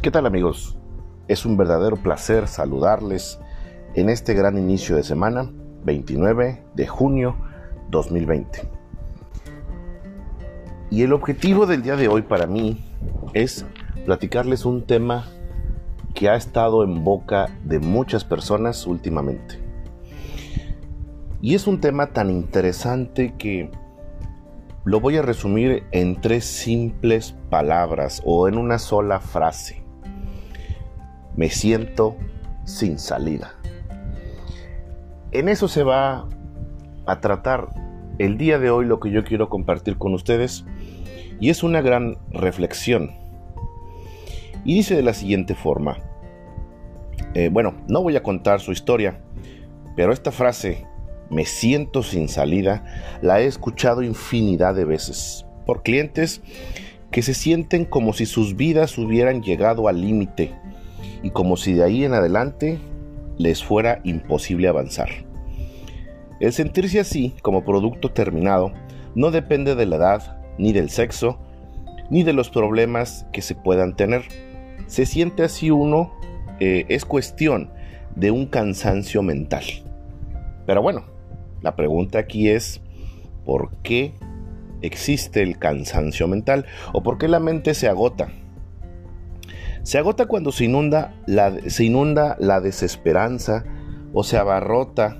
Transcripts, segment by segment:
¿Qué tal amigos? Es un verdadero placer saludarles en este gran inicio de semana, 29 de junio 2020. Y el objetivo del día de hoy para mí es platicarles un tema que ha estado en boca de muchas personas últimamente. Y es un tema tan interesante que lo voy a resumir en tres simples palabras o en una sola frase me siento sin salida. En eso se va a tratar el día de hoy lo que yo quiero compartir con ustedes y es una gran reflexión. Y dice de la siguiente forma, eh, bueno, no voy a contar su historia, pero esta frase, me siento sin salida, la he escuchado infinidad de veces por clientes que se sienten como si sus vidas hubieran llegado al límite y como si de ahí en adelante les fuera imposible avanzar. El sentirse así, como producto terminado, no depende de la edad, ni del sexo, ni de los problemas que se puedan tener. Se siente así uno, eh, es cuestión de un cansancio mental. Pero bueno, la pregunta aquí es, ¿por qué existe el cansancio mental? ¿O por qué la mente se agota? Se agota cuando se inunda la, se inunda la desesperanza o se abarrota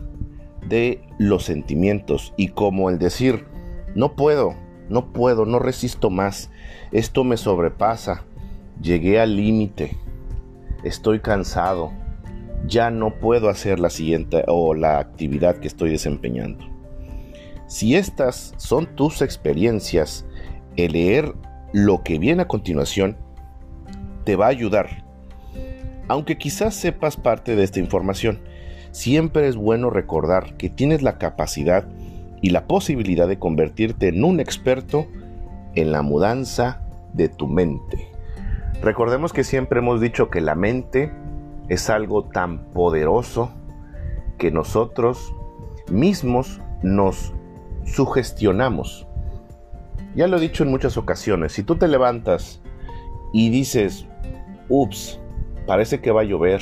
de los sentimientos y como el decir, no puedo, no puedo, no resisto más, esto me sobrepasa, llegué al límite, estoy cansado, ya no puedo hacer la siguiente o la actividad que estoy desempeñando. Si estas son tus experiencias, el leer lo que viene a continuación te va a ayudar. Aunque quizás sepas parte de esta información, siempre es bueno recordar que tienes la capacidad y la posibilidad de convertirte en un experto en la mudanza de tu mente. Recordemos que siempre hemos dicho que la mente es algo tan poderoso que nosotros mismos nos sugestionamos. Ya lo he dicho en muchas ocasiones, si tú te levantas y dices, ups, parece que va a llover,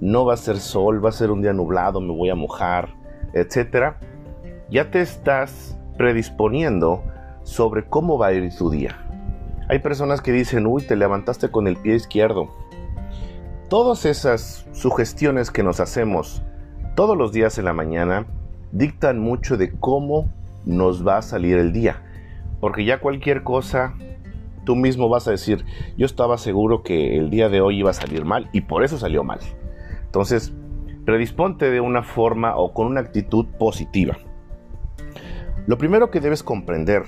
no va a ser sol, va a ser un día nublado, me voy a mojar, etc. Ya te estás predisponiendo sobre cómo va a ir tu día. Hay personas que dicen, uy, te levantaste con el pie izquierdo. Todas esas sugestiones que nos hacemos todos los días en la mañana dictan mucho de cómo nos va a salir el día. Porque ya cualquier cosa tú mismo vas a decir, yo estaba seguro que el día de hoy iba a salir mal y por eso salió mal. Entonces, predisponte de una forma o con una actitud positiva. Lo primero que debes comprender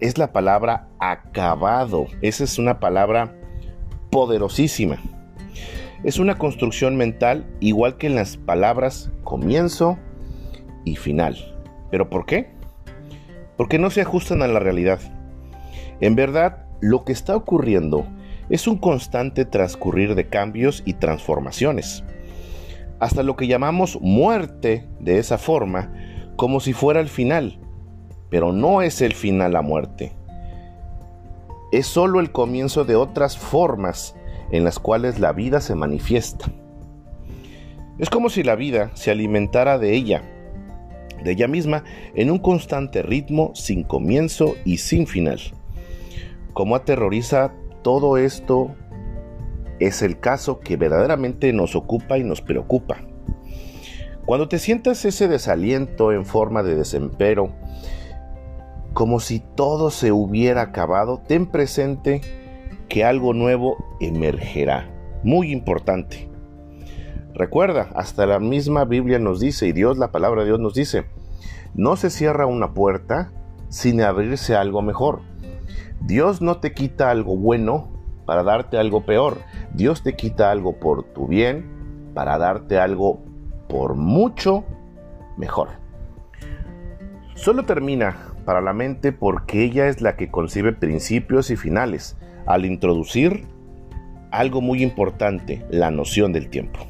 es la palabra acabado. Esa es una palabra poderosísima. Es una construcción mental igual que en las palabras comienzo y final. ¿Pero por qué? Porque no se ajustan a la realidad. En verdad, lo que está ocurriendo es un constante transcurrir de cambios y transformaciones, hasta lo que llamamos muerte de esa forma, como si fuera el final, pero no es el final la muerte. Es solo el comienzo de otras formas en las cuales la vida se manifiesta. Es como si la vida se alimentara de ella, de ella misma, en un constante ritmo sin comienzo y sin final cómo aterroriza todo esto es el caso que verdaderamente nos ocupa y nos preocupa. Cuando te sientas ese desaliento en forma de desempero, como si todo se hubiera acabado, ten presente que algo nuevo emergerá. Muy importante. Recuerda, hasta la misma Biblia nos dice, y Dios, la palabra de Dios nos dice, no se cierra una puerta sin abrirse algo mejor. Dios no te quita algo bueno para darte algo peor. Dios te quita algo por tu bien para darte algo por mucho mejor. Solo termina para la mente porque ella es la que concibe principios y finales al introducir algo muy importante, la noción del tiempo.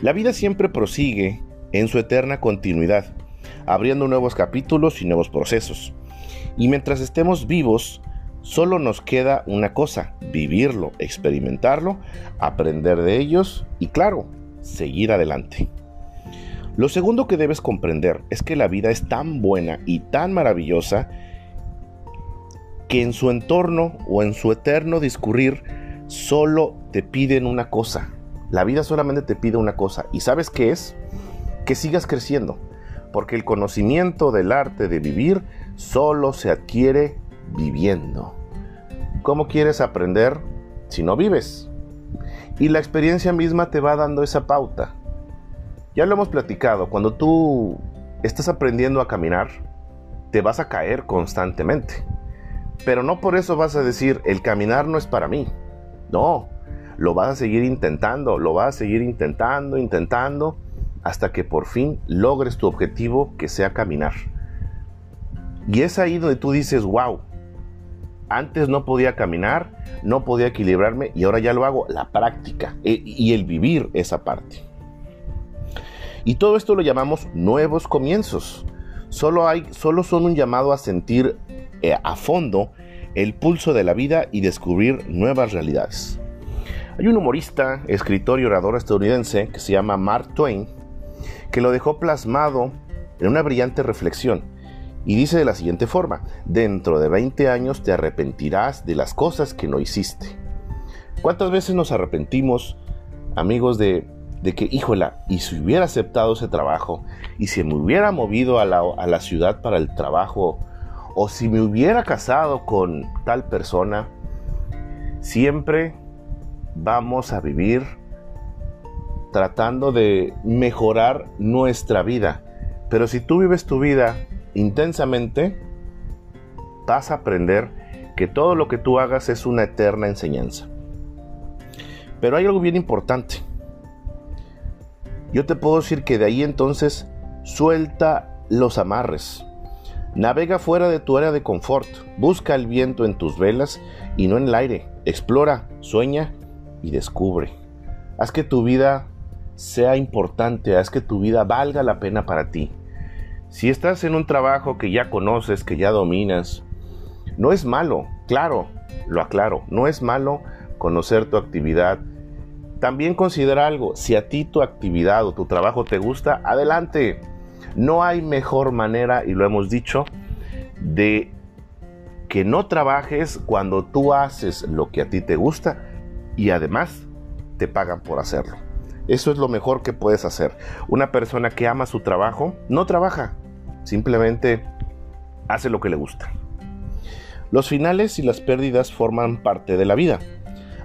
La vida siempre prosigue en su eterna continuidad, abriendo nuevos capítulos y nuevos procesos. Y mientras estemos vivos, Solo nos queda una cosa, vivirlo, experimentarlo, aprender de ellos y claro, seguir adelante. Lo segundo que debes comprender es que la vida es tan buena y tan maravillosa que en su entorno o en su eterno discurrir solo te piden una cosa. La vida solamente te pide una cosa. ¿Y sabes qué es? Que sigas creciendo. Porque el conocimiento del arte de vivir solo se adquiere viviendo. ¿Cómo quieres aprender si no vives? Y la experiencia misma te va dando esa pauta. Ya lo hemos platicado, cuando tú estás aprendiendo a caminar, te vas a caer constantemente. Pero no por eso vas a decir, el caminar no es para mí. No, lo vas a seguir intentando, lo vas a seguir intentando, intentando, hasta que por fin logres tu objetivo que sea caminar. Y es ahí donde tú dices, wow, antes no podía caminar, no podía equilibrarme y ahora ya lo hago, la práctica e, y el vivir esa parte. Y todo esto lo llamamos nuevos comienzos. Solo, hay, solo son un llamado a sentir eh, a fondo el pulso de la vida y descubrir nuevas realidades. Hay un humorista, escritor y orador estadounidense que se llama Mark Twain, que lo dejó plasmado en una brillante reflexión y dice de la siguiente forma, dentro de 20 años te arrepentirás de las cosas que no hiciste. ¿Cuántas veces nos arrepentimos, amigos, de, de que, híjola, y si hubiera aceptado ese trabajo, y si me hubiera movido a la, a la ciudad para el trabajo, o si me hubiera casado con tal persona, siempre vamos a vivir tratando de mejorar nuestra vida. Pero si tú vives tu vida intensamente, vas a aprender que todo lo que tú hagas es una eterna enseñanza. Pero hay algo bien importante. Yo te puedo decir que de ahí entonces suelta los amarres. Navega fuera de tu área de confort. Busca el viento en tus velas y no en el aire. Explora, sueña y descubre. Haz que tu vida sea importante, haz que tu vida valga la pena para ti. Si estás en un trabajo que ya conoces, que ya dominas, no es malo, claro, lo aclaro, no es malo conocer tu actividad. También considera algo, si a ti tu actividad o tu trabajo te gusta, adelante. No hay mejor manera, y lo hemos dicho, de que no trabajes cuando tú haces lo que a ti te gusta y además te pagan por hacerlo. Eso es lo mejor que puedes hacer. Una persona que ama su trabajo no trabaja, simplemente hace lo que le gusta. Los finales y las pérdidas forman parte de la vida.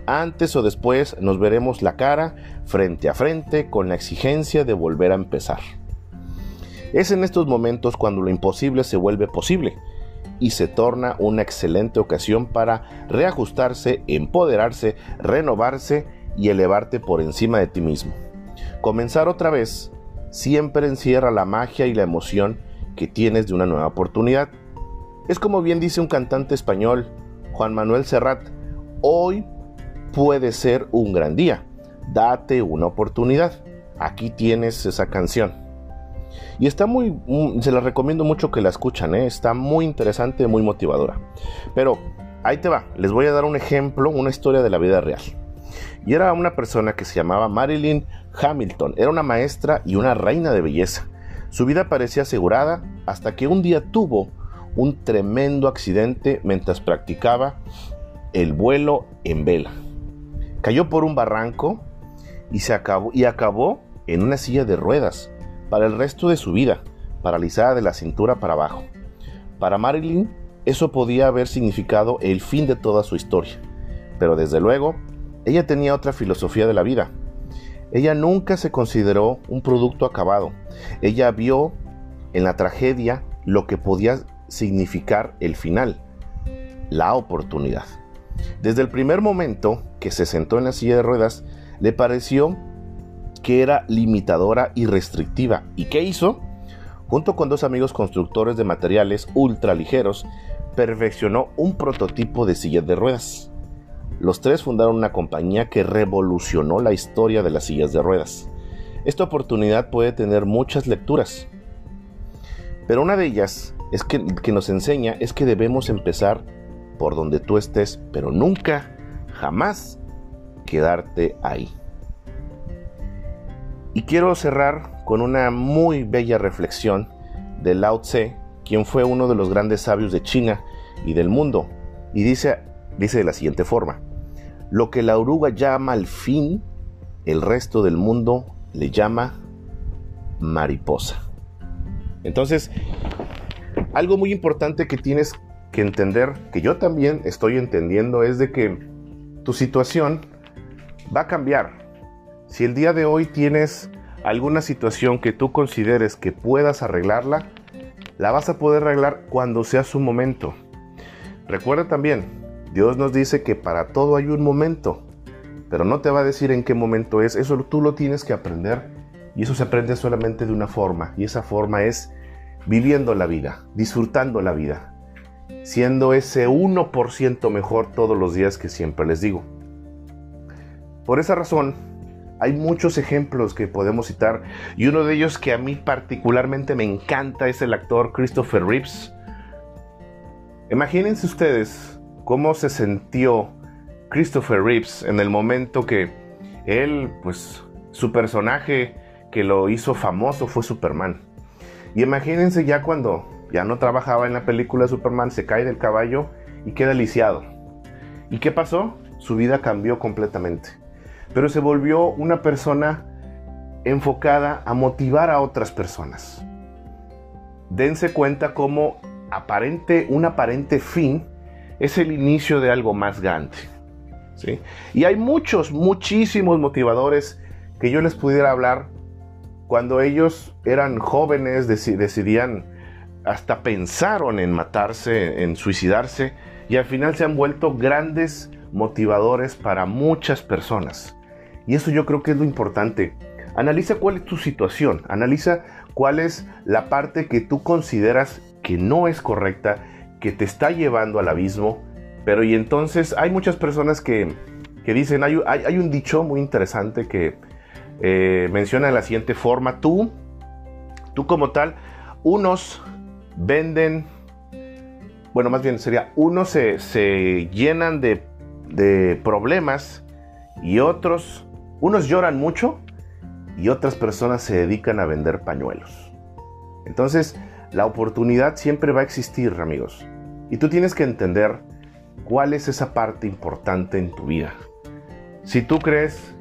Antes o después nos veremos la cara frente a frente con la exigencia de volver a empezar. Es en estos momentos cuando lo imposible se vuelve posible y se torna una excelente ocasión para reajustarse, empoderarse, renovarse y elevarte por encima de ti mismo. Comenzar otra vez siempre encierra la magia y la emoción que tienes de una nueva oportunidad. Es como bien dice un cantante español, Juan Manuel Serrat, hoy puede ser un gran día, date una oportunidad. Aquí tienes esa canción. Y está muy, mm, se la recomiendo mucho que la escuchan, ¿eh? está muy interesante, muy motivadora. Pero ahí te va, les voy a dar un ejemplo, una historia de la vida real. Y era una persona que se llamaba Marilyn Hamilton, era una maestra y una reina de belleza. Su vida parecía asegurada hasta que un día tuvo un tremendo accidente mientras practicaba el vuelo en vela. Cayó por un barranco y, se acabó, y acabó en una silla de ruedas para el resto de su vida, paralizada de la cintura para abajo. Para Marilyn, eso podía haber significado el fin de toda su historia, pero desde luego, ella tenía otra filosofía de la vida. Ella nunca se consideró un producto acabado. Ella vio en la tragedia lo que podía significar el final, la oportunidad. Desde el primer momento que se sentó en la silla de ruedas, le pareció que era limitadora y restrictiva. ¿Y qué hizo? Junto con dos amigos constructores de materiales ultra ligeros, perfeccionó un prototipo de silla de ruedas. Los tres fundaron una compañía que revolucionó la historia de las sillas de ruedas. Esta oportunidad puede tener muchas lecturas, pero una de ellas es que, que nos enseña es que debemos empezar por donde tú estés, pero nunca, jamás quedarte ahí. Y quiero cerrar con una muy bella reflexión de Lao Tse, quien fue uno de los grandes sabios de China y del mundo. Y dice, dice de la siguiente forma, lo que la oruga llama al fin, el resto del mundo le llama mariposa. Entonces, algo muy importante que tienes que entender, que yo también estoy entendiendo, es de que tu situación va a cambiar. Si el día de hoy tienes alguna situación que tú consideres que puedas arreglarla, la vas a poder arreglar cuando sea su momento. Recuerda también, Dios nos dice que para todo hay un momento, pero no te va a decir en qué momento es, eso tú lo tienes que aprender y eso se aprende solamente de una forma, y esa forma es viviendo la vida, disfrutando la vida, siendo ese 1% mejor todos los días que siempre les digo. Por esa razón, hay muchos ejemplos que podemos citar y uno de ellos que a mí particularmente me encanta es el actor Christopher Reeves. Imagínense ustedes cómo se sintió Christopher Reeves en el momento que él, pues su personaje que lo hizo famoso fue Superman. Y imagínense ya cuando ya no trabajaba en la película Superman, se cae del caballo y queda lisiado. ¿Y qué pasó? Su vida cambió completamente. Pero se volvió una persona enfocada a motivar a otras personas. Dense cuenta cómo aparente, un aparente fin es el inicio de algo más grande. ¿sí? Y hay muchos, muchísimos motivadores que yo les pudiera hablar cuando ellos eran jóvenes, decidían, hasta pensaron en matarse, en suicidarse, y al final se han vuelto grandes motivadores para muchas personas. Y eso yo creo que es lo importante. Analiza cuál es tu situación, analiza cuál es la parte que tú consideras que no es correcta, que te está llevando al abismo, pero y entonces hay muchas personas que, dicen, hay, hay un dicho muy interesante que eh, menciona de la siguiente forma, tú, tú como tal, unos venden, bueno, más bien sería, unos se, llenan de, de problemas y otros, unos lloran mucho y otras personas se dedican a vender pañuelos. Entonces, la oportunidad siempre va a existir, amigos. Y tú tienes que entender cuál es esa parte importante en tu vida. Si tú crees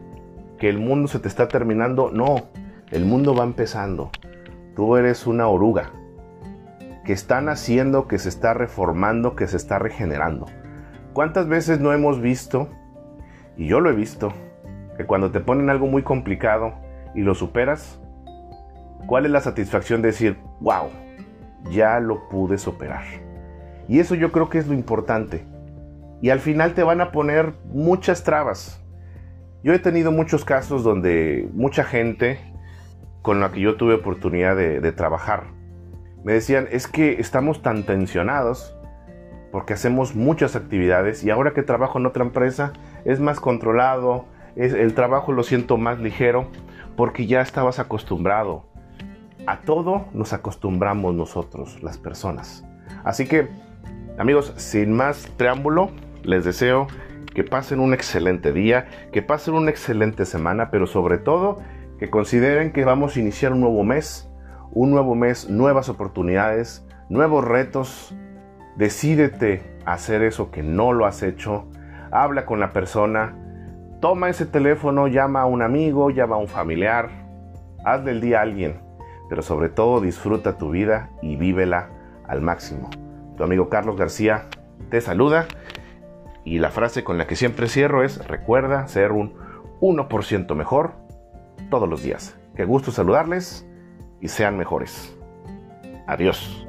que el mundo se te está terminando. No, el mundo va empezando. Tú eres una oruga que está naciendo, que se está reformando, que se está regenerando. ¿Cuántas veces no hemos visto, y yo lo he visto, que cuando te ponen algo muy complicado y lo superas, ¿cuál es la satisfacción de decir, wow, ya lo pude superar? Y eso yo creo que es lo importante. Y al final te van a poner muchas trabas, yo he tenido muchos casos donde mucha gente con la que yo tuve oportunidad de, trabajar me decían, es que estamos tan tensionados porque hacemos muchas actividades y ahora que trabajo en otra empresa es más controlado, es, el trabajo lo siento más ligero porque ya estabas acostumbrado. A todo nos acostumbramos nosotros, las personas. Así que, amigos, sin más preámbulo, les deseo que pasen un excelente día, que pasen una excelente semana, pero sobre todo que consideren que vamos a iniciar un nuevo mes, un nuevo mes, nuevas oportunidades, nuevos retos. Decídete a hacer eso que no lo has hecho. Habla con la persona. Toma ese teléfono, llama a un amigo, llama a un familiar. Hazle el día a alguien. Pero sobre todo disfruta tu vida y vívela al máximo. Tu amigo Carlos García te saluda y la frase con la que siempre cierro es, recuerda ser un 1% mejor todos los días. Qué gusto saludarles y sean mejores. Adiós.